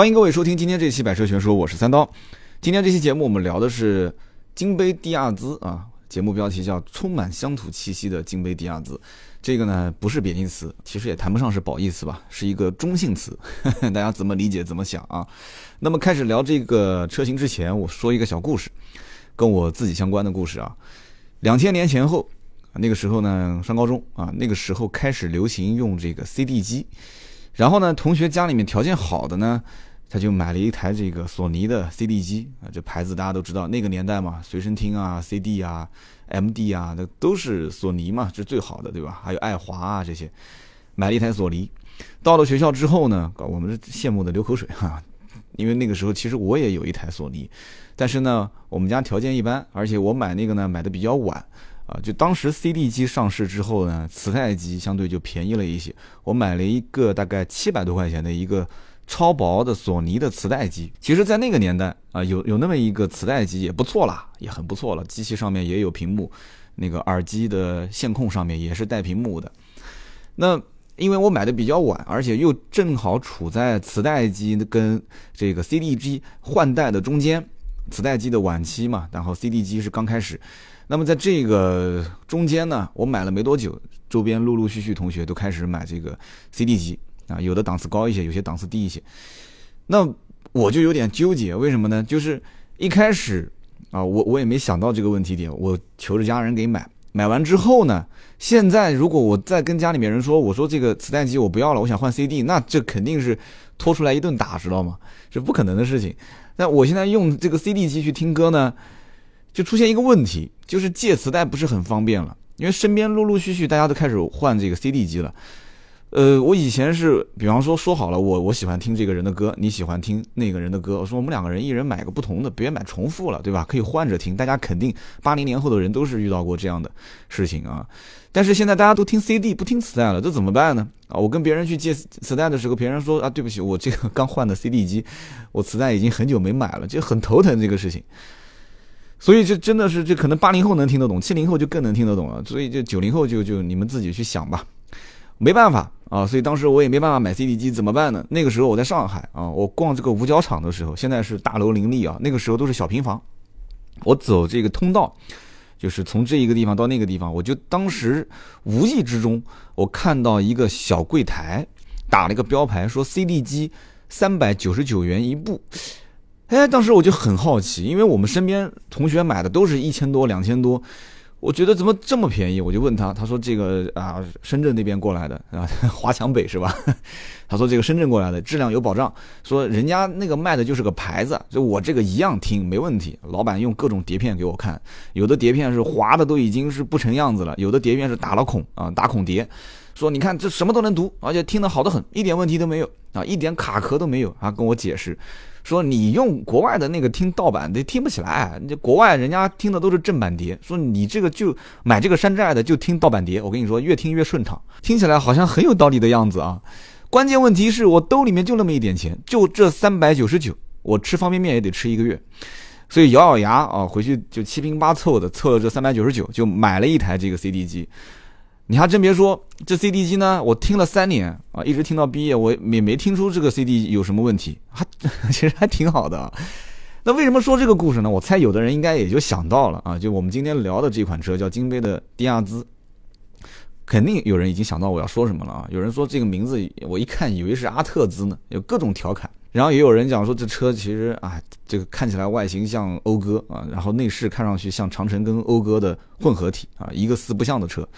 欢迎各位收听今天这期《百车全说》，我是三刀。今天这期节目我们聊的是金杯迪亚兹啊，节目标题叫“充满乡土气息的金杯迪亚兹”。这个呢不是贬义词，其实也谈不上是褒义词吧，是一个中性词，大家怎么理解怎么想啊。那么开始聊这个车型之前，我说一个小故事，跟我自己相关的故事啊。两千年前后，那个时候呢上高中啊，那个时候开始流行用这个 CD 机。然后呢，同学家里面条件好的呢，他就买了一台这个索尼的 CD 机啊，这牌子大家都知道，那个年代嘛，随身听啊、CD 啊、MD 啊，那都是索尼嘛，这是最好的，对吧？还有爱华啊这些，买了一台索尼。到了学校之后呢，我们是羡慕的流口水哈，因为那个时候其实我也有一台索尼，但是呢，我们家条件一般，而且我买那个呢买的比较晚。啊，就当时 CD 机上市之后呢，磁带机相对就便宜了一些。我买了一个大概七百多块钱的一个超薄的索尼的磁带机。其实，在那个年代啊，有有那么一个磁带机也不错啦，也很不错了。机器上面也有屏幕，那个耳机的线控上面也是带屏幕的。那因为我买的比较晚，而且又正好处在磁带机跟这个 CD 机换代的中间，磁带机的晚期嘛，然后 CD 机是刚开始。那么在这个中间呢，我买了没多久，周边陆陆续续同学都开始买这个 CD 机啊，有的档次高一些，有些档次低一些。那我就有点纠结，为什么呢？就是一开始啊，我我也没想到这个问题点，我求着家人给买，买完之后呢，现在如果我再跟家里面人说，我说这个磁带机我不要了，我想换 CD，那这肯定是拖出来一顿打，知道吗？是不可能的事情。那我现在用这个 CD 机去听歌呢？就出现一个问题，就是借磁带不是很方便了，因为身边陆陆续续大家都开始换这个 CD 机了。呃，我以前是，比方说说好了，我我喜欢听这个人的歌，你喜欢听那个人的歌，我说我们两个人一人买个不同的，别买重复了，对吧？可以换着听。大家肯定八零年后的人都是遇到过这样的事情啊。但是现在大家都听 CD 不听磁带了，这怎么办呢？啊，我跟别人去借磁带的时候，别人说啊，对不起，我这个刚换的 CD 机，我磁带已经很久没买了，就很头疼这个事情。所以这真的是，这可能八零后能听得懂，七零后就更能听得懂了。所以这九零后就就你们自己去想吧，没办法啊。所以当时我也没办法买 CD 机，怎么办呢？那个时候我在上海啊，我逛这个五角场的时候，现在是大楼林立啊，那个时候都是小平房。我走这个通道，就是从这一个地方到那个地方，我就当时无意之中，我看到一个小柜台打了一个标牌，说 CD 机三百九十九元一部。哎，当时我就很好奇，因为我们身边同学买的都是一千多、两千多，我觉得怎么这么便宜？我就问他，他说这个啊，深圳那边过来的啊，华强北是吧？他说这个深圳过来的，质量有保障，说人家那个卖的就是个牌子，就我这个一样听没问题。老板用各种碟片给我看，有的碟片是划的都已经是不成样子了，有的碟片是打了孔啊，打孔碟，说你看这什么都能读，而且听得好的很，一点问题都没有啊，一点卡壳都没有啊，跟我解释。说你用国外的那个听盗版的听不起来，这国外人家听的都是正版碟。说你这个就买这个山寨的就听盗版碟，我跟你说越听越顺畅，听起来好像很有道理的样子啊。关键问题是我兜里面就那么一点钱，就这三百九十九，我吃方便面也得吃一个月，所以咬咬牙啊，回去就七拼八凑的凑了这三百九十九，就买了一台这个 CD 机。你还真别说，这 CD 机呢，我听了三年啊，一直听到毕业，我也没听出这个 CD 有什么问题，还 其实还挺好的。啊那为什么说这个故事呢？我猜有的人应该也就想到了啊，就我们今天聊的这款车叫金杯的迪亚兹，肯定有人已经想到我要说什么了啊。有人说这个名字，我一看以为是阿特兹呢，有各种调侃。然后也有人讲说这车其实啊，这个看起来外形像讴歌啊，然后内饰看上去像长城跟讴歌的混合体啊，一个四不像的车。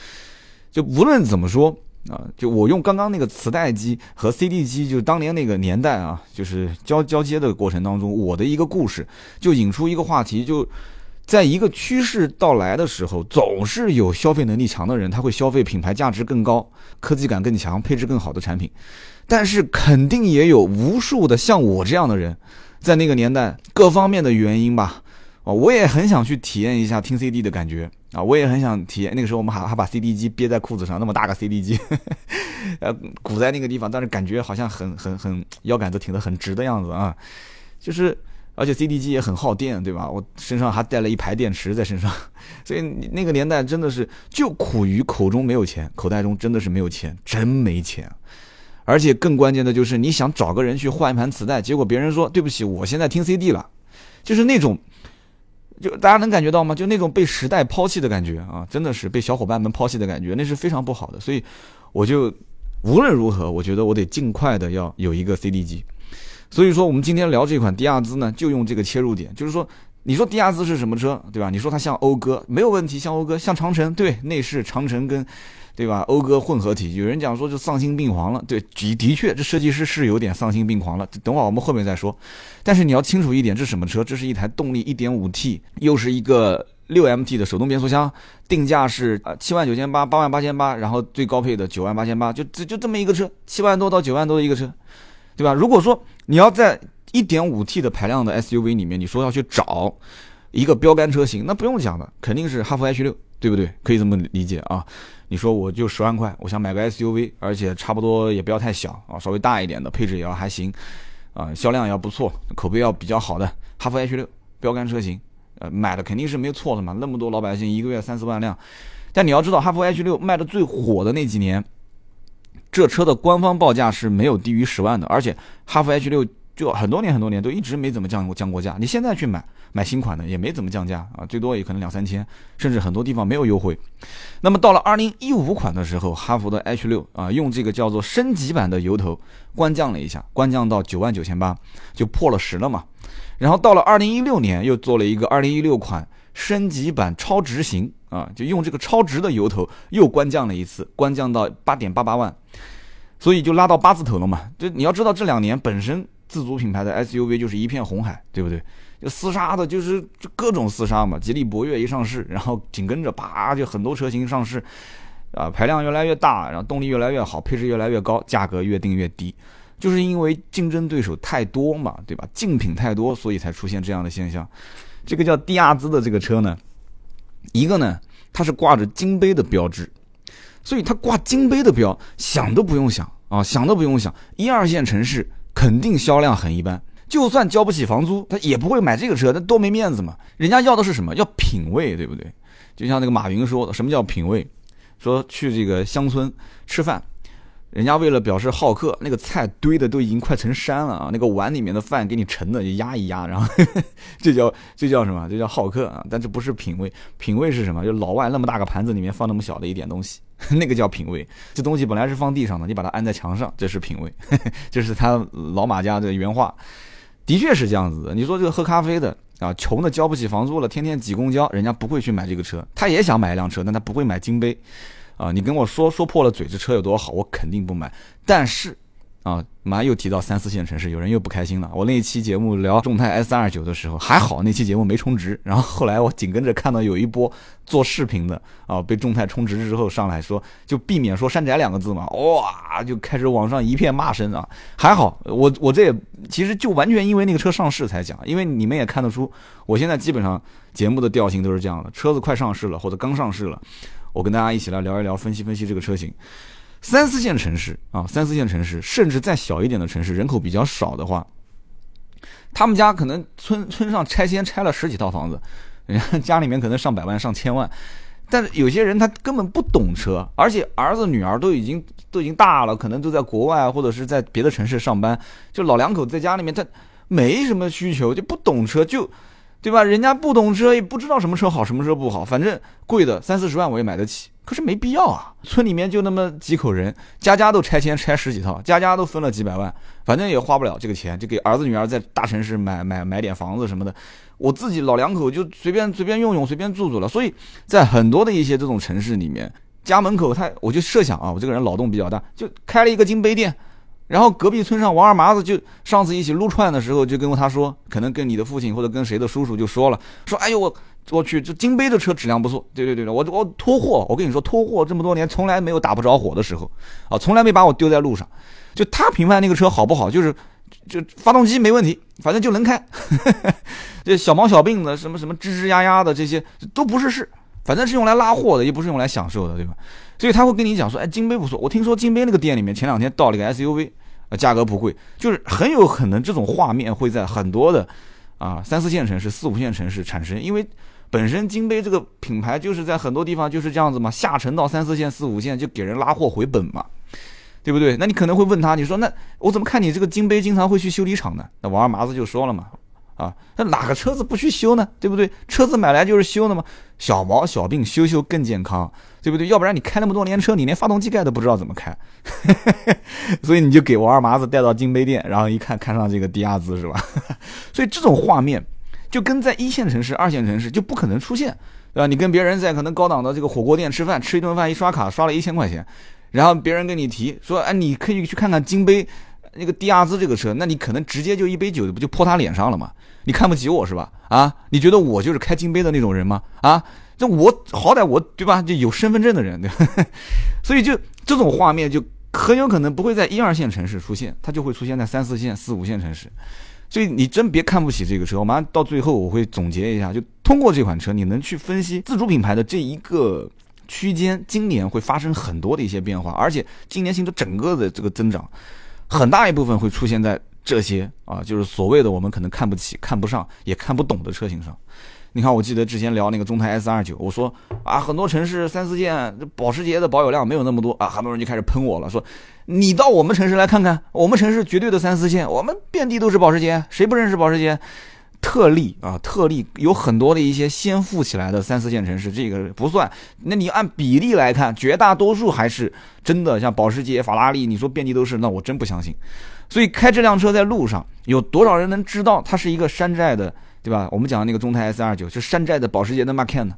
就无论怎么说啊，就我用刚刚那个磁带机和 CD 机，就当年那个年代啊，就是交交接的过程当中，我的一个故事就引出一个话题，就在一个趋势到来的时候，总是有消费能力强的人，他会消费品牌价值更高、科技感更强、配置更好的产品，但是肯定也有无数的像我这样的人，在那个年代各方面的原因吧。啊，我也很想去体验一下听 CD 的感觉啊！我也很想体验。那个时候我们还还把 CD 机憋在裤子上，那么大个 CD 机，呃，鼓在那个地方，但是感觉好像很很很腰杆子挺得很直的样子啊！就是，而且 CD 机也很耗电，对吧？我身上还带了一排电池在身上，所以那个年代真的是就苦于口中没有钱，口袋中真的是没有钱，真没钱。而且更关键的就是你想找个人去换一盘磁带，结果别人说对不起，我现在听 CD 了，就是那种，就大家能感觉到吗？就那种被时代抛弃的感觉啊，真的是被小伙伴们抛弃的感觉，那是非常不好的。所以我就无论如何，我觉得我得尽快的要有一个 CD 机。所以说，我们今天聊这款迪亚兹呢，就用这个切入点，就是说，你说迪亚兹是什么车，对吧？你说它像讴歌，没有问题，像讴歌，像长城，对，内饰长城跟。对吧？讴歌混合体，有人讲说就丧心病狂了。对，的的确，这设计师是有点丧心病狂了。等会儿我们后面再说。但是你要清楚一点，这什么车？这是一台动力 1.5T，又是一个 6MT 的手动变速箱，定价是呃七万九千八，八万八千八，然后最高配的九万八千八，就就就这么一个车，七万多到九万多的一个车，对吧？如果说你要在 1.5T 的排量的 SUV 里面，你说要去找一个标杆车型，那不用讲的，肯定是哈弗 H 六，对不对？可以这么理解啊。你说我就十万块，我想买个 SUV，而且差不多也不要太小啊，稍微大一点的，配置也要还行，啊，销量也要不错，口碑要比较好的哈弗 H 六标杆车型，呃，买的肯定是没错的嘛，那么多老百姓一个月三四万辆，但你要知道哈弗 H 六卖的最火的那几年，这车的官方报价是没有低于十万的，而且哈弗 H 六。就很多年很多年都一直没怎么降过降过价，你现在去买买新款的也没怎么降价啊，最多也可能两三千，甚至很多地方没有优惠。那么到了二零一五款的时候，哈弗的 H 六啊，用这个叫做升级版的油头官降了一下，官降到九万九千八，就破了十了嘛。然后到了二零一六年又做了一个二零一六款升级版超值型啊，就用这个超值的油头又官降了一次，官降到八点八八万，所以就拉到八字头了嘛。就你要知道这两年本身。自主品牌的 SUV 就是一片红海，对不对？就厮杀的，就是各种厮杀嘛。吉利博越一上市，然后紧跟着啪就很多车型上市，啊，排量越来越大，然后动力越来越好，配置越来越高，价格越定越低，就是因为竞争对手太多嘛，对吧？竞品太多，所以才出现这样的现象。这个叫迪亚兹的这个车呢，一个呢，它是挂着金杯的标志，所以它挂金杯的标，想都不用想啊，想都不用想，一二线城市。肯定销量很一般，就算交不起房租，他也不会买这个车，那多没面子嘛！人家要的是什么？要品味，对不对？就像那个马云说的，什么叫品味？说去这个乡村吃饭，人家为了表示好客，那个菜堆的都已经快成山了啊！那个碗里面的饭给你盛的就压一压，然后 这叫这叫什么？这叫好客啊！但这不是品味，品味是什么？就老外那么大个盘子里面放那么小的一点东西。那个叫品味，这东西本来是放地上的，你把它安在墙上，这是品味，这是他老马家的原话，的确是这样子的。你说这个喝咖啡的啊，穷的交不起房租了，天天挤公交，人家不会去买这个车，他也想买一辆车，但他不会买金杯，啊，你跟我说说破了嘴，这车有多好，我肯定不买，但是。啊，马上又提到三四线城市，有人又不开心了。我那一期节目聊众泰 S 二九的时候，还好那期节目没充值。然后后来我紧跟着看到有一波做视频的啊，被众泰充值之后上来说，就避免说山寨两个字嘛，哇，就开始网上一片骂声啊。还好我我这也其实就完全因为那个车上市才讲，因为你们也看得出，我现在基本上节目的调性都是这样的，车子快上市了或者刚上市了，我跟大家一起来聊一聊，分析分析这个车型。三四线城市啊，三四线城市，甚至再小一点的城市，人口比较少的话，他们家可能村村上拆迁拆了十几套房子，人 家家里面可能上百万上千万，但是有些人他根本不懂车，而且儿子女儿都已经都已经大了，可能都在国外或者是在别的城市上班，就老两口在家里面他没什么需求，就不懂车就。对吧？人家不懂车，也不知道什么车好，什么车不好。反正贵的三四十万我也买得起，可是没必要啊。村里面就那么几口人，家家都拆迁拆十几套，家家都分了几百万，反正也花不了这个钱，就给儿子女儿在大城市买买买点房子什么的。我自己老两口就随便随便用用，随便住住了。所以在很多的一些这种城市里面，家门口他我就设想啊，我这个人脑洞比较大，就开了一个金杯店。然后隔壁村上王二麻子就上次一起撸串的时候，就跟他说，可能跟你的父亲或者跟谁的叔叔就说了，说哎呦我我去这金杯的车质量不错，对对对对，我我拖货，我跟你说拖货这么多年从来没有打不着火的时候，啊从来没把我丢在路上，就他评判那个车好不好，就是就发动机没问题，反正就能开，这小毛小病的什么什么吱吱呀呀的这些都不是事，反正是用来拉货的，也不是用来享受的，对吧？所以他会跟你讲说，哎金杯不错，我听说金杯那个店里面前两天到了一个 SUV。价格不贵，就是很有可能这种画面会在很多的啊三四线城市、四五线城市产生，因为本身金杯这个品牌就是在很多地方就是这样子嘛，下沉到三四线、四五线就给人拉货回本嘛。对不对？那你可能会问他，你说那我怎么看你这个金杯经常会去修理厂呢？那王二麻子就说了嘛，啊，那哪个车子不去修呢？对不对？车子买来就是修的嘛，小毛小病修修更健康，对不对？要不然你开那么多年车，你连发动机盖都不知道怎么开，所以你就给王二麻子带到金杯店，然后一看看上这个迪亚兹是吧？所以这种画面就跟在一线城市、二线城市就不可能出现，对吧？你跟别人在可能高档的这个火锅店吃饭，吃一顿饭一刷卡刷了一千块钱。然后别人跟你提说，哎，你可以去看看金杯那个迪亚兹这个车，那你可能直接就一杯酒不就泼他脸上了吗？你看不起我是吧？啊，你觉得我就是开金杯的那种人吗？啊，这我好歹我对吧？就有身份证的人，对吧？所以就这种画面就很有可能不会在一二线城市出现，它就会出现在三四线、四五线城市。所以你真别看不起这个车。我马上到最后我会总结一下，就通过这款车，你能去分析自主品牌的这一个。区间今年会发生很多的一些变化，而且今年新车整个的这个增长，很大一部分会出现在这些啊，就是所谓的我们可能看不起、看不上、也看不懂的车型上。你看，我记得之前聊那个中泰 S 二九，我说啊，很多城市三四线保时捷的保有量没有那么多啊，很多人就开始喷我了，说你到我们城市来看看，我们城市绝对的三四线，我们遍地都是保时捷，谁不认识保时捷？特例啊，特例有很多的一些先富起来的三四线城市，这个不算。那你按比例来看，绝大多数还是真的像保时捷、法拉利，你说遍地都是，那我真不相信。所以开这辆车在路上，有多少人能知道它是一个山寨的，对吧？我们讲的那个众泰 S 二九是山寨的保时捷的 Macan，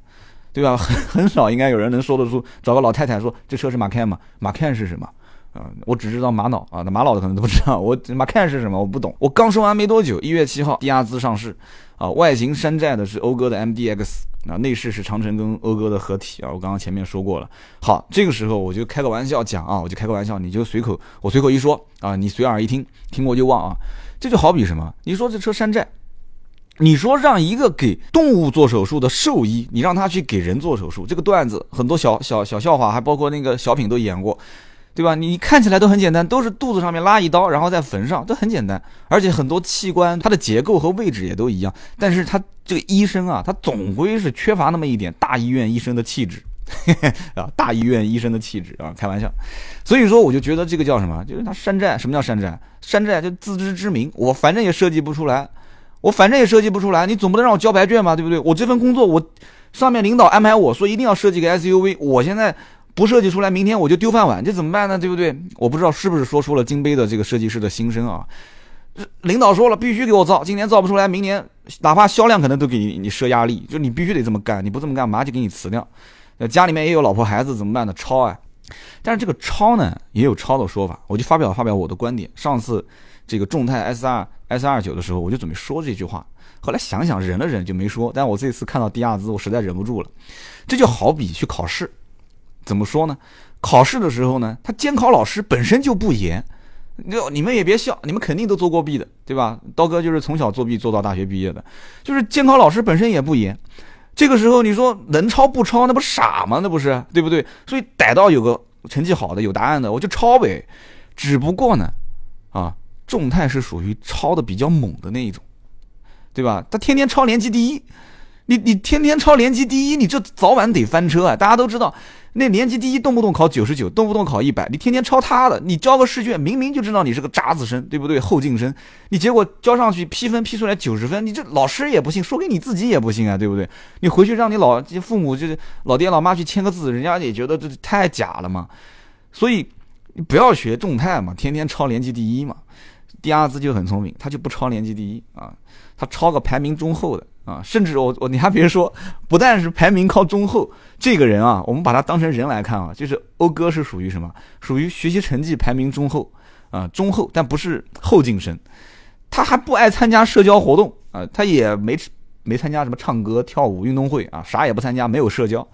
对吧？很很少应该有人能说得出，找个老太太说这车是 Macan 吗？Macan 是什么？啊，我只知道玛瑙啊，那玛瑙的可能都不知道。我马看是什么，我不懂。我刚说完没多久，一月七号，迪亚兹上市，啊，外形山寨的是讴歌的 MDX，啊，内饰是长城跟讴歌的合体啊。我刚刚前面说过了。好，这个时候我就开个玩笑讲啊，我就开个玩笑，你就随口我随口一说啊，你随耳一听，听过就忘啊。这就好比什么？你说这车山寨，你说让一个给动物做手术的兽医，你让他去给人做手术，这个段子很多小小小笑话，还包括那个小品都演过。对吧？你看起来都很简单，都是肚子上面拉一刀，然后再缝上，都很简单。而且很多器官它的结构和位置也都一样。但是他这个医生啊，他总归是缺乏那么一点大医院医生的气质 啊，大医院医生的气质啊，开玩笑。所以说，我就觉得这个叫什么？就是他山寨。什么叫山寨？山寨就自知之明。我反正也设计不出来，我反正也设计不出来。你总不能让我交白卷吧？对不对？我这份工作，我上面领导安排我说一定要设计个 SUV，我现在。不设计出来，明天我就丢饭碗，这怎么办呢？对不对？我不知道是不是说出了金杯的这个设计师的心声啊。领导说了，必须给我造，今年造不出来，明年哪怕销量可能都给你你设压力，就你必须得这么干，你不这么干，马上就给你辞掉。家里面也有老婆孩子，怎么办呢？抄啊！但是这个抄呢，也有抄的说法，我就发表发表我的观点。上次这个众泰 S 二 S 二九的时候，我就准备说这句话，后来想想忍了忍就没说。但我这次看到迪亚兹，我实在忍不住了。这就好比去考试。怎么说呢？考试的时候呢，他监考老师本身就不严，就你们也别笑，你们肯定都做过弊的，对吧？刀哥就是从小作弊做到大学毕业的，就是监考老师本身也不严。这个时候你说能抄不抄，那不傻吗？那不是对不对？所以逮到有个成绩好的、有答案的，我就抄呗。只不过呢，啊，众泰是属于抄的比较猛的那一种，对吧？他天天抄年级第一，你你天天抄年级第一，你这早晚得翻车啊！大家都知道。那年级第一动不动考九十九，动不动考一百，你天天抄他的，你交个试卷，明明就知道你是个渣子生，对不对？后进生，你结果交上去批分批出来九十分，你这老师也不信，说给你自己也不信啊，对不对？你回去让你老父母就是老爹老妈去签个字，人家也觉得这太假了嘛。所以不要学众泰嘛，天天抄年级第一嘛。迪亚兹就很聪明，他就不抄年级第一啊，他抄个排名中后的。啊，甚至我我你还别说，不但是排名靠中后，这个人啊，我们把他当成人来看啊，就是讴歌是属于什么？属于学习成绩排名中后啊，中后，但不是后进生。他还不爱参加社交活动啊，他也没没参加什么唱歌、跳舞、运动会啊，啥也不参加，没有社交，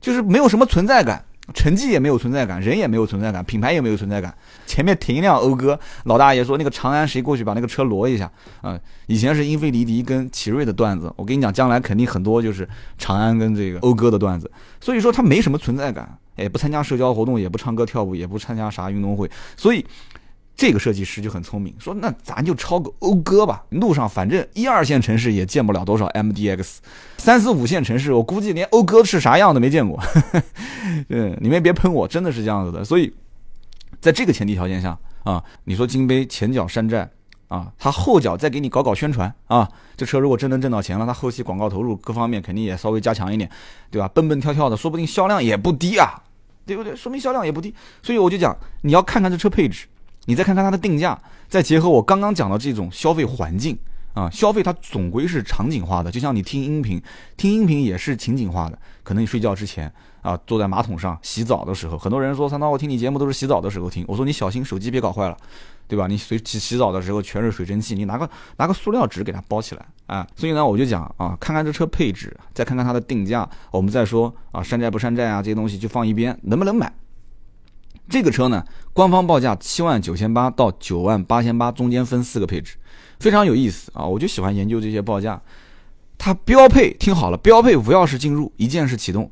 就是没有什么存在感。成绩也没有存在感，人也没有存在感，品牌也没有存在感。前面停一辆讴歌，老大爷说那个长安谁过去把那个车挪一下嗯？以前是英菲尼迪跟奇瑞的段子，我跟你讲，将来肯定很多就是长安跟这个讴歌的段子。所以说他没什么存在感，也不参加社交活动，也不唱歌跳舞，也不参加啥运动会，所以。这个设计师就很聪明，说那咱就抄个讴歌吧。路上反正一二线城市也见不了多少 MDX，三四五线城市我估计连讴歌是啥样都没见过。嗯，你们别喷我，真的是这样子的。所以在这个前提条件下啊，你说金杯前脚山寨啊，他后脚再给你搞搞宣传啊，这车如果真能挣到钱了，他后期广告投入各方面肯定也稍微加强一点，对吧？蹦蹦跳跳的，说不定销量也不低啊，对不对？说明销量也不低，所以我就讲，你要看看这车配置，你再看看它的定价，再结合我刚刚讲的这种消费环境。啊，消费它总归是场景化的，就像你听音频，听音频也是情景化的。可能你睡觉之前啊，坐在马桶上洗澡的时候，很多人说三刀，我听你节目都是洗澡的时候听。我说你小心手机别搞坏了，对吧？你随洗洗澡的时候全是水蒸气，你拿个拿个塑料纸给它包起来啊。所以呢，我就讲啊，看看这车配置，再看看它的定价，我们再说啊，山寨不山寨啊，这些东西就放一边，能不能买？这个车呢，官方报价七万九千八到九万八千八，中间分四个配置。非常有意思啊！我就喜欢研究这些报价。它标配听好了，标配无钥匙进入，一键式启动。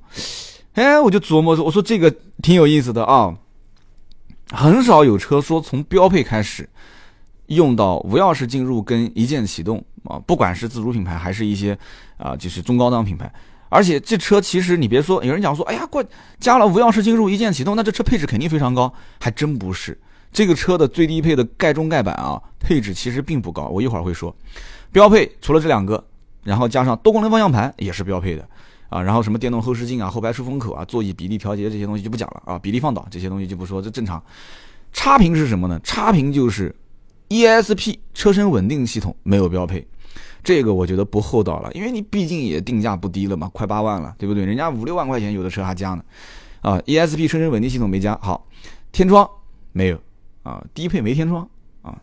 哎，我就琢磨说，我说这个挺有意思的啊。很少有车说从标配开始用到无钥匙进入跟一键启动啊，不管是自主品牌还是一些啊，就是中高档品牌。而且这车其实你别说，有人讲说，哎呀，过加了无钥匙进入、一键启动，那这车配置肯定非常高，还真不是。这个车的最低配的盖中盖板啊，配置其实并不高。我一会儿会说，标配除了这两个，然后加上多功能方向盘也是标配的啊，然后什么电动后视镜啊、后排出风口啊、座椅比例调节这些东西就不讲了啊，比例放倒这些东西就不说，这正常。差评是什么呢？差评就是 ESP 车身稳定系统没有标配，这个我觉得不厚道了，因为你毕竟也定价不低了嘛，快八万了，对不对？人家五六万块钱有的车还加呢，啊，ESP 车身稳定系统没加，好，天窗没有。啊，低配没天窗啊，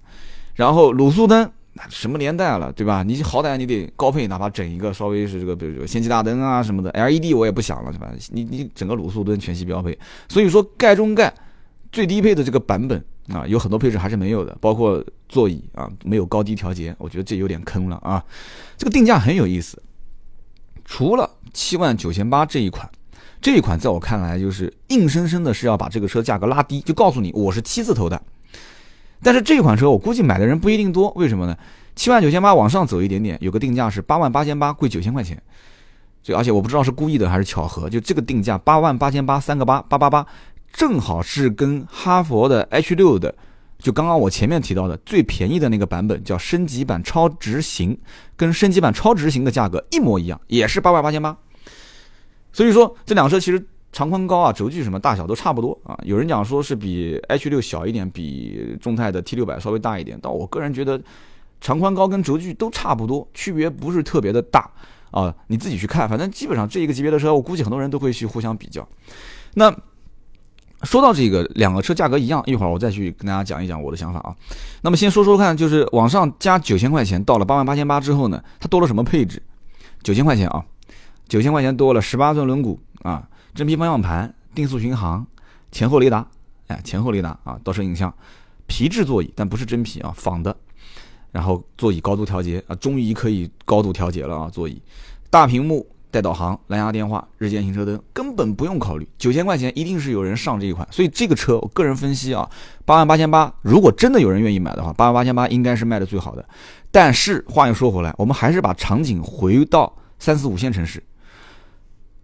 然后卤素灯，那什么年代了，对吧？你好歹你得高配，哪怕整一个稍微是这个，比如说氙气大灯啊什么的，LED 我也不想了，是吧？你你整个卤素灯全系标配，所以说盖中盖最低配的这个版本啊，有很多配置还是没有的，包括座椅啊没有高低调节，我觉得这有点坑了啊。这个定价很有意思，除了七万九千八这一款。这一款在我看来就是硬生生的是要把这个车价格拉低，就告诉你我是七字头的。但是这款车我估计买的人不一定多，为什么呢？七万九千八往上走一点点，有个定价是八万八千八，贵九千块钱。这而且我不知道是故意的还是巧合，就这个定价八万八千八三个八八八八，正好是跟哈佛的 H 六的，就刚刚我前面提到的最便宜的那个版本叫升级版超直行，跟升级版超直行的价格一模一样，也是八万八千八。所以说这两车其实长宽高啊、轴距什么大小都差不多啊。有人讲说是比 H 六小一点，比众泰的 T 六百稍微大一点，但我个人觉得长宽高跟轴距都差不多，区别不是特别的大啊。你自己去看，反正基本上这一个级别的车，我估计很多人都会去互相比较。那说到这个两个车价格一样，一会儿我再去跟大家讲一讲我的想法啊。那么先说说看，就是往上加九千块钱，到了八万八千八之后呢，它多了什么配置？九千块钱啊。九千块钱多了，十八寸轮毂啊，真皮方向盘，定速巡航，前后雷达，哎，前后雷达啊，倒车影像，皮质座椅，但不是真皮啊，仿的。然后座椅高度调节啊，终于可以高度调节了啊，座椅，大屏幕带导航，蓝牙电话，日间行车灯，根本不用考虑。九千块钱一定是有人上这一款，所以这个车我个人分析啊，八万八千八，如果真的有人愿意买的话，八万八千八应该是卖的最好的。但是话又说回来，我们还是把场景回到三四五线城市。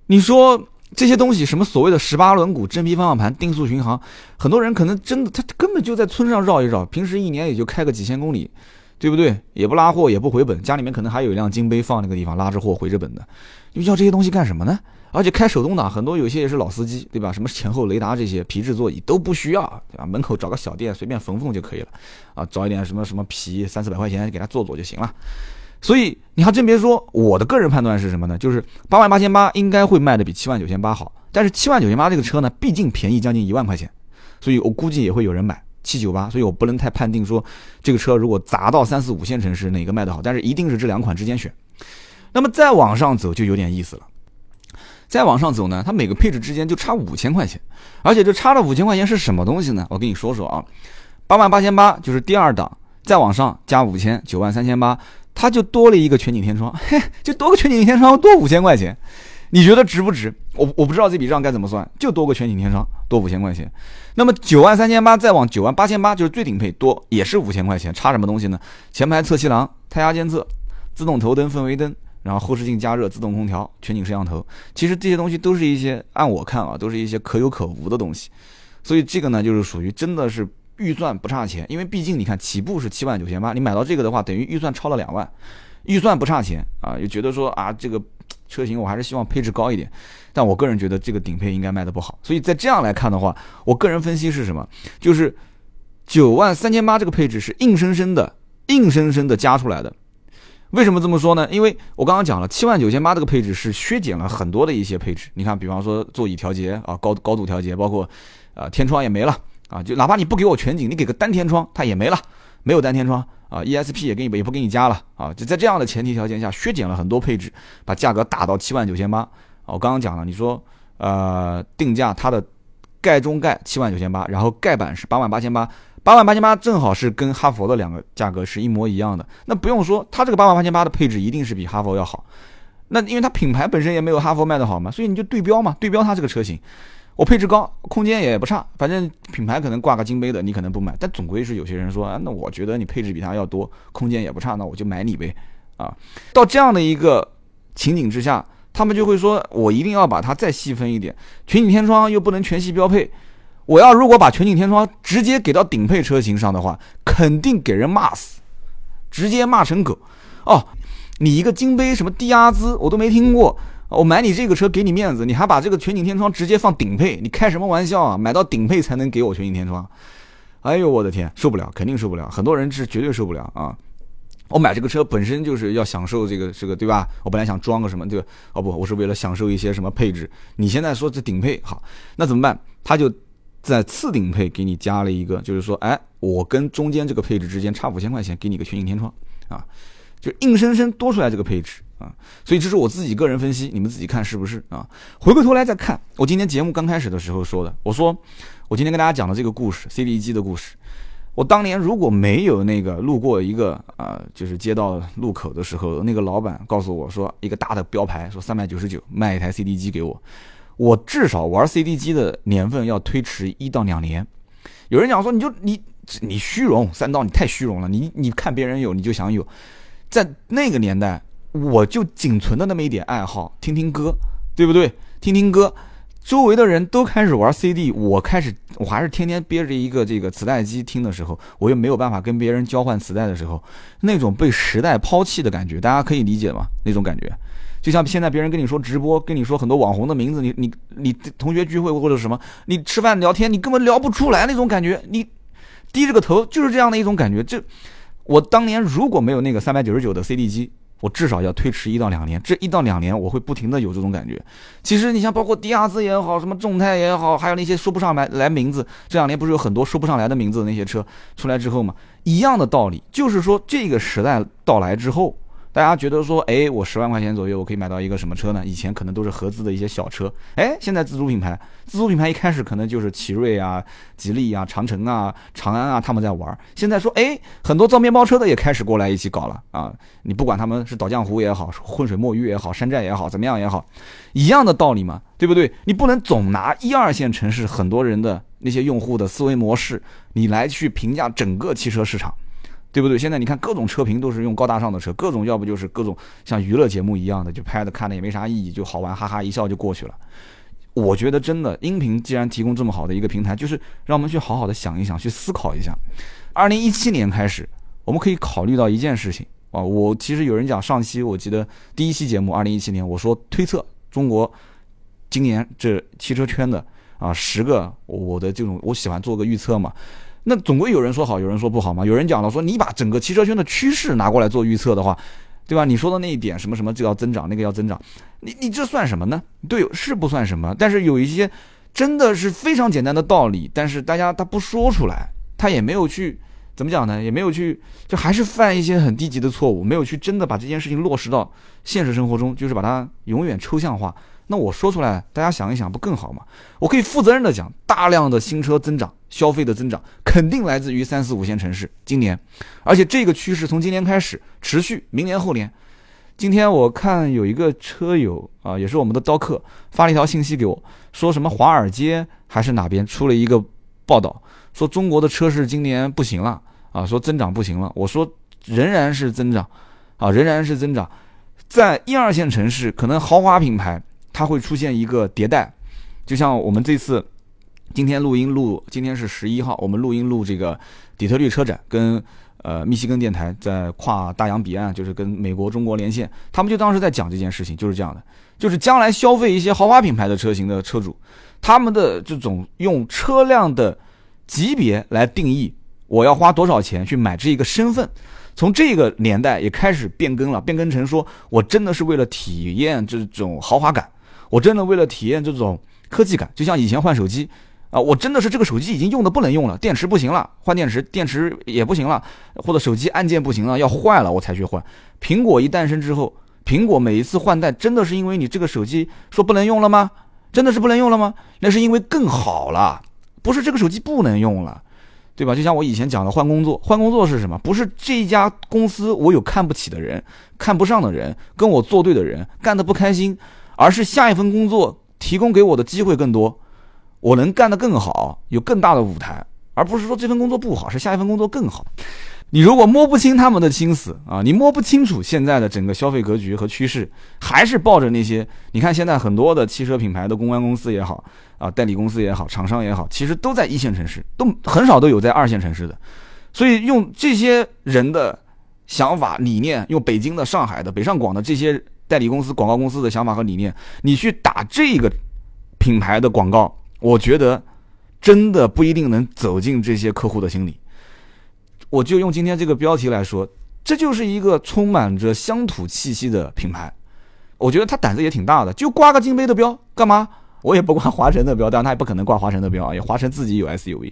你说这些东西，什么所谓的十八轮毂、真皮方向盘、定速巡航，很多人可能真的他根本就在村上绕一绕，平时一年也就开个几千公里，对不对？也不拉货，也不回本，家里面可能还有一辆金杯放那个地方拉着货回着本的，你要这些东西干什么呢？而且开手动挡，很多有些也是老司机，对吧？什么前后雷达这些皮质座椅都不需要，对吧？门口找个小店随便缝缝就可以了，啊，找一点什么什么皮，三四百块钱给他做做就行了。所以你还真别说，我的个人判断是什么呢？就是八万八千八应该会卖的比七万九千八好，但是七万九千八这个车呢，毕竟便宜将近一万块钱，所以我估计也会有人买七九八，所以我不能太判定说这个车如果砸到三四五线城市哪个卖的好，但是一定是这两款之间选。那么再往上走就有点意思了，再往上走呢，它每个配置之间就差五千块钱，而且这差了五千块钱是什么东西呢？我跟你说说啊，八万八千八就是第二档，再往上加五千，九万三千八。它就多了一个全景天窗，嘿，就多个全景天窗多五千块钱，你觉得值不值？我我不知道这笔账该怎么算，就多个全景天窗多五千块钱。那么九万三千八再往九万八千八就是最顶配多也是五千块钱，差什么东西呢？前排侧气囊、胎压监测、自动头灯、氛围灯，然后后视镜加热、自动空调、全景摄像头。其实这些东西都是一些按我看啊，都是一些可有可无的东西。所以这个呢，就是属于真的是预算不差钱，因为毕竟你看起步是七万九千八，你买到这个的话，等于预算超了两万，预算不差钱啊，又觉得说啊这个车型我还是希望配置高一点，但我个人觉得这个顶配应该卖的不好，所以在这样来看的话，我个人分析是什么？就是九万三千八这个配置是硬生生的、硬生生的加出来的。为什么这么说呢？因为我刚刚讲了，七万九千八这个配置是削减了很多的一些配置。你看，比方说座椅调节啊，高高度调节，包括，呃，天窗也没了啊。就哪怕你不给我全景，你给个单天窗，它也没了，没有单天窗啊。ESP 也给你也不给你加了啊。就在这样的前提条件下，削减了很多配置，把价格打到七万九千八。我刚刚讲了，你说，呃，定价它的盖中盖七万九千八，然后盖板是八万八千八。八万八千八正好是跟哈佛的两个价格是一模一样的，那不用说，它这个八万八千八的配置一定是比哈佛要好。那因为它品牌本身也没有哈佛卖的好嘛，所以你就对标嘛，对标它这个车型，我配置高，空间也不差，反正品牌可能挂个金杯的，你可能不买，但总归是有些人说，啊，那我觉得你配置比它要多，空间也不差，那我就买你呗。啊，到这样的一个情景之下，他们就会说我一定要把它再细分一点，全景天窗又不能全系标配。我要如果把全景天窗直接给到顶配车型上的话，肯定给人骂死，直接骂成狗。哦，你一个金杯什么低压兹我都没听过，我买你这个车给你面子，你还把这个全景天窗直接放顶配，你开什么玩笑啊？买到顶配才能给我全景天窗？哎呦我的天，受不了，肯定受不了，很多人是绝对受不了啊！我买这个车本身就是要享受这个这个对吧？我本来想装个什么这个哦不，我是为了享受一些什么配置。你现在说这顶配好，那怎么办？他就。在次顶配给你加了一个，就是说，哎，我跟中间这个配置之间差五千块钱，给你个全景天窗啊，就硬生生多出来这个配置啊，所以这是我自己个人分析，你们自己看是不是啊？回过头来再看，我今天节目刚开始的时候说的，我说我今天跟大家讲的这个故事，CD 机的故事，我当年如果没有那个路过一个啊，就是街道路口的时候，那个老板告诉我说，一个大的标牌说三百九十九卖一台 CD 机给我。我至少玩 CD 机的年份要推迟一到两年。有人讲说，你就你你虚荣，三刀你太虚荣了。你你看别人有，你就想有。在那个年代，我就仅存的那么一点爱好，听听歌，对不对？听听歌，周围的人都开始玩 CD，我开始我还是天天憋着一个这个磁带机听的时候，我又没有办法跟别人交换磁带的时候，那种被时代抛弃的感觉，大家可以理解吗？那种感觉。就像现在别人跟你说直播，跟你说很多网红的名字，你你你同学聚会或者什么，你吃饭聊天，你根本聊不出来那种感觉，你低着个头就是这样的一种感觉。这我当年如果没有那个三百九十九的 CD 机，我至少要推迟一到两年。这一到两年我会不停的有这种感觉。其实你像包括迪亚兹也好，什么众泰也好，还有那些说不上来来名字，这两年不是有很多说不上来的名字的那些车出来之后嘛，一样的道理，就是说这个时代到来之后。大家觉得说，哎，我十万块钱左右，我可以买到一个什么车呢？以前可能都是合资的一些小车，哎，现在自主品牌，自主品牌一开始可能就是奇瑞啊、吉利啊、长城啊、长安啊，他们在玩。现在说，哎，很多造面包车的也开始过来一起搞了啊！你不管他们是倒浆糊也好，浑水摸鱼也好，山寨也好，怎么样也好，一样的道理嘛，对不对？你不能总拿一二线城市很多人的那些用户的思维模式，你来去评价整个汽车市场。对不对？现在你看各种车评都是用高大上的车，各种要不就是各种像娱乐节目一样的，就拍的看的也没啥意义，就好玩，哈哈一笑就过去了。我觉得真的，音频既然提供这么好的一个平台，就是让我们去好好的想一想，去思考一下。二零一七年开始，我们可以考虑到一件事情啊。我其实有人讲上期，我记得第一期节目，二零一七年我说推测中国今年这汽车圈的啊十个我的这种，我喜欢做个预测嘛。那总归有人说好，有人说不好嘛。有人讲了说，你把整个汽车圈的趋势拿过来做预测的话，对吧？你说的那一点什么什么就要增长，那个要增长，你你这算什么呢？对，是不算什么。但是有一些真的是非常简单的道理，但是大家他不说出来，他也没有去怎么讲呢？也没有去，就还是犯一些很低级的错误，没有去真的把这件事情落实到现实生活中，就是把它永远抽象化。那我说出来，大家想一想，不更好吗？我可以负责任的讲，大量的新车增长，消费的增长，肯定来自于三四五线城市。今年，而且这个趋势从今年开始持续，明年后年。今天我看有一个车友啊，也是我们的刀客，发了一条信息给我，说什么华尔街还是哪边出了一个报道，说中国的车市今年不行了啊，说增长不行了。我说仍然是增长，啊，仍然是增长，在一二线城市，可能豪华品牌。它会出现一个迭代，就像我们这次今天录音录，今天是十一号，我们录音录这个底特律车展跟呃密西根电台在跨大洋彼岸，就是跟美国、中国连线，他们就当时在讲这件事情，就是这样的，就是将来消费一些豪华品牌的车型的车主，他们的这种用车辆的级别来定义，我要花多少钱去买这一个身份。从这个年代也开始变更了，变更成说我真的是为了体验这种豪华感，我真的为了体验这种科技感，就像以前换手机啊，我真的是这个手机已经用的不能用了，电池不行了，换电池，电池也不行了，或者手机按键不行了，要坏了我才去换。苹果一诞生之后，苹果每一次换代，真的是因为你这个手机说不能用了吗？真的是不能用了吗？那是因为更好了，不是这个手机不能用了。对吧？就像我以前讲的，换工作，换工作是什么？不是这一家公司我有看不起的人、看不上的人，跟我作对的人，干得不开心，而是下一份工作提供给我的机会更多，我能干得更好，有更大的舞台，而不是说这份工作不好，是下一份工作更好。你如果摸不清他们的心思啊，你摸不清楚现在的整个消费格局和趋势，还是抱着那些，你看现在很多的汽车品牌的公关公司也好啊，代理公司也好，厂商也好，其实都在一线城市，都很少都有在二线城市的。所以用这些人的想法理念，用北京的、上海的、北上广的这些代理公司、广告公司的想法和理念，你去打这个品牌的广告，我觉得真的不一定能走进这些客户的心里。我就用今天这个标题来说，这就是一个充满着乡土气息的品牌。我觉得他胆子也挺大的，就挂个金杯的标干嘛？我也不挂华晨的标，但他也不可能挂华晨的标啊，也华晨自己有 SUV，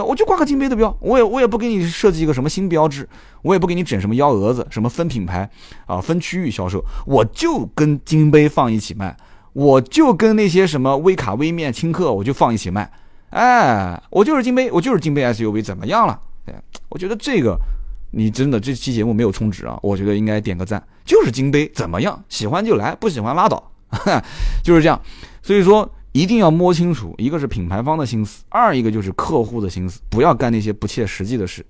对？我就挂个金杯的标，我也我也不给你设计一个什么新标志，我也不给你整什么幺蛾子，什么分品牌啊，分区域销售，我就跟金杯放一起卖，我就跟那些什么威卡、威面、轻客，我就放一起卖。哎，我就是金杯，我就是金杯 SUV，怎么样了？对，我觉得这个你真的这期节目没有充值啊，我觉得应该点个赞。就是金杯怎么样？喜欢就来，不喜欢拉倒，就是这样。所以说一定要摸清楚，一个是品牌方的心思，二一个就是客户的心思，不要干那些不切实际的事。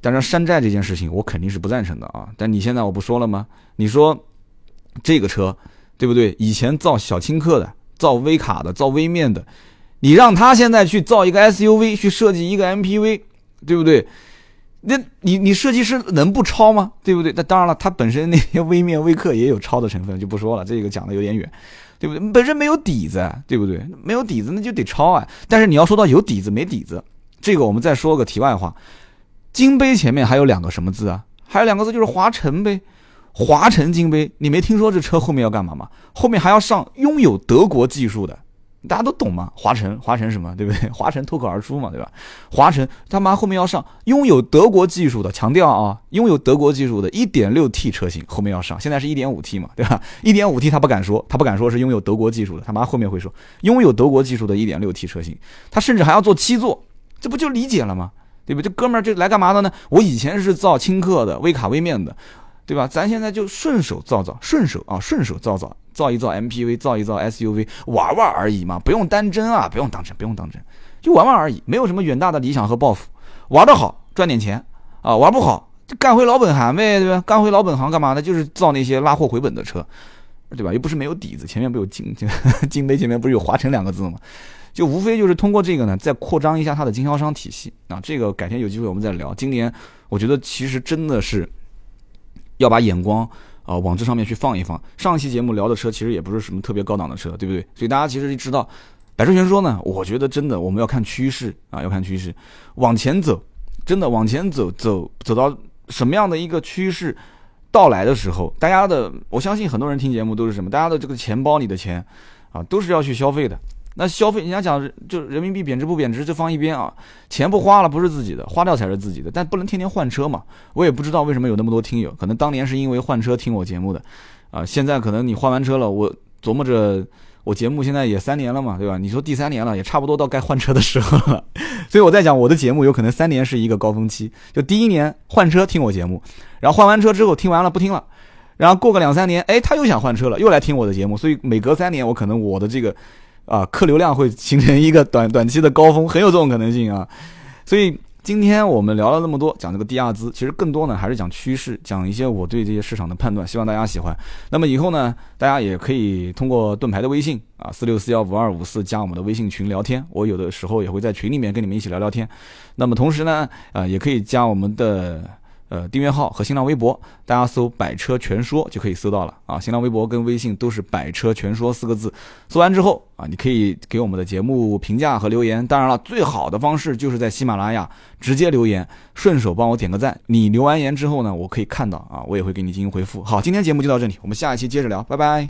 当然，山寨这件事情我肯定是不赞成的啊。但你现在我不说了吗？你说这个车对不对？以前造小轻客的，造微卡的，造微面的，你让他现在去造一个 SUV，去设计一个 MPV。对不对？那你你设计师能不抄吗？对不对？那当然了，他本身那些微面微客也有抄的成分，就不说了，这个讲的有点远，对不对？本身没有底子，对不对？没有底子那就得抄啊。但是你要说到有底子没底子，这个我们再说个题外话。金杯前面还有两个什么字啊？还有两个字就是华晨呗，华晨金杯。你没听说这车后面要干嘛吗？后面还要上拥有德国技术的。大家都懂嘛？华晨，华晨什么，对不对？华晨脱口而出嘛，对吧？华晨他妈后面要上拥有德国技术的，强调啊，拥有德国技术的 1.6T 车型后面要上，现在是一点五 T 嘛，对吧？1.5T 他不敢说，他不敢说是拥有德国技术的，他妈后面会说拥有德国技术的 1.6T 车型，他甚至还要做七座，这不就理解了吗？对不？这哥们儿这来干嘛的呢？我以前是造轻客的，威卡威面的。对吧？咱现在就顺手造造，顺手啊，顺手造造，造一造 MPV，造一造 SUV，玩玩而已嘛，不用当真啊，不用当真，不用当真，就玩玩而已，没有什么远大的理想和抱负。玩得好赚点钱啊，玩不好就干回老本行呗，对吧？干回老本行干嘛呢？就是造那些拉货回本的车，对吧？又不是没有底子，前面不有金 金杯前面不是有华晨两个字吗？就无非就是通过这个呢，再扩张一下它的经销商体系啊。这个改天有机会我们再聊。今年我觉得其实真的是。要把眼光啊往这上面去放一放。上期节目聊的车其实也不是什么特别高档的车，对不对？所以大家其实知道，百车全说呢，我觉得真的我们要看趋势啊，要看趋势，往前走，真的往前走，走走到什么样的一个趋势到来的时候，大家的我相信很多人听节目都是什么，大家的这个钱包里的钱啊都是要去消费的。那消费，人家讲就人民币贬值不贬值，就放一边啊。钱不花了不是自己的，花掉才是自己的。但不能天天换车嘛。我也不知道为什么有那么多听友，可能当年是因为换车听我节目的，啊，现在可能你换完车了，我琢磨着我节目现在也三年了嘛，对吧？你说第三年了，也差不多到该换车的时候了。所以我在讲我的节目有可能三年是一个高峰期，就第一年换车听我节目，然后换完车之后听完了不听了，然后过个两三年，哎，他又想换车了，又来听我的节目。所以每隔三年，我可能我的这个。啊，客流量会形成一个短短期的高峰，很有这种可能性啊。所以今天我们聊了那么多，讲这个低压资，其实更多呢还是讲趋势，讲一些我对这些市场的判断，希望大家喜欢。那么以后呢，大家也可以通过盾牌的微信啊，四六四幺五二五四加我们的微信群聊天，我有的时候也会在群里面跟你们一起聊聊天。那么同时呢，呃，也可以加我们的。呃，订阅号和新浪微博，大家搜“百车全说”就可以搜到了啊。新浪微博跟微信都是“百车全说”四个字。搜完之后啊，你可以给我们的节目评价和留言。当然了，最好的方式就是在喜马拉雅直接留言，顺手帮我点个赞。你留完言之后呢，我可以看到啊，我也会给你进行回复。好，今天节目就到这里，我们下一期接着聊，拜拜。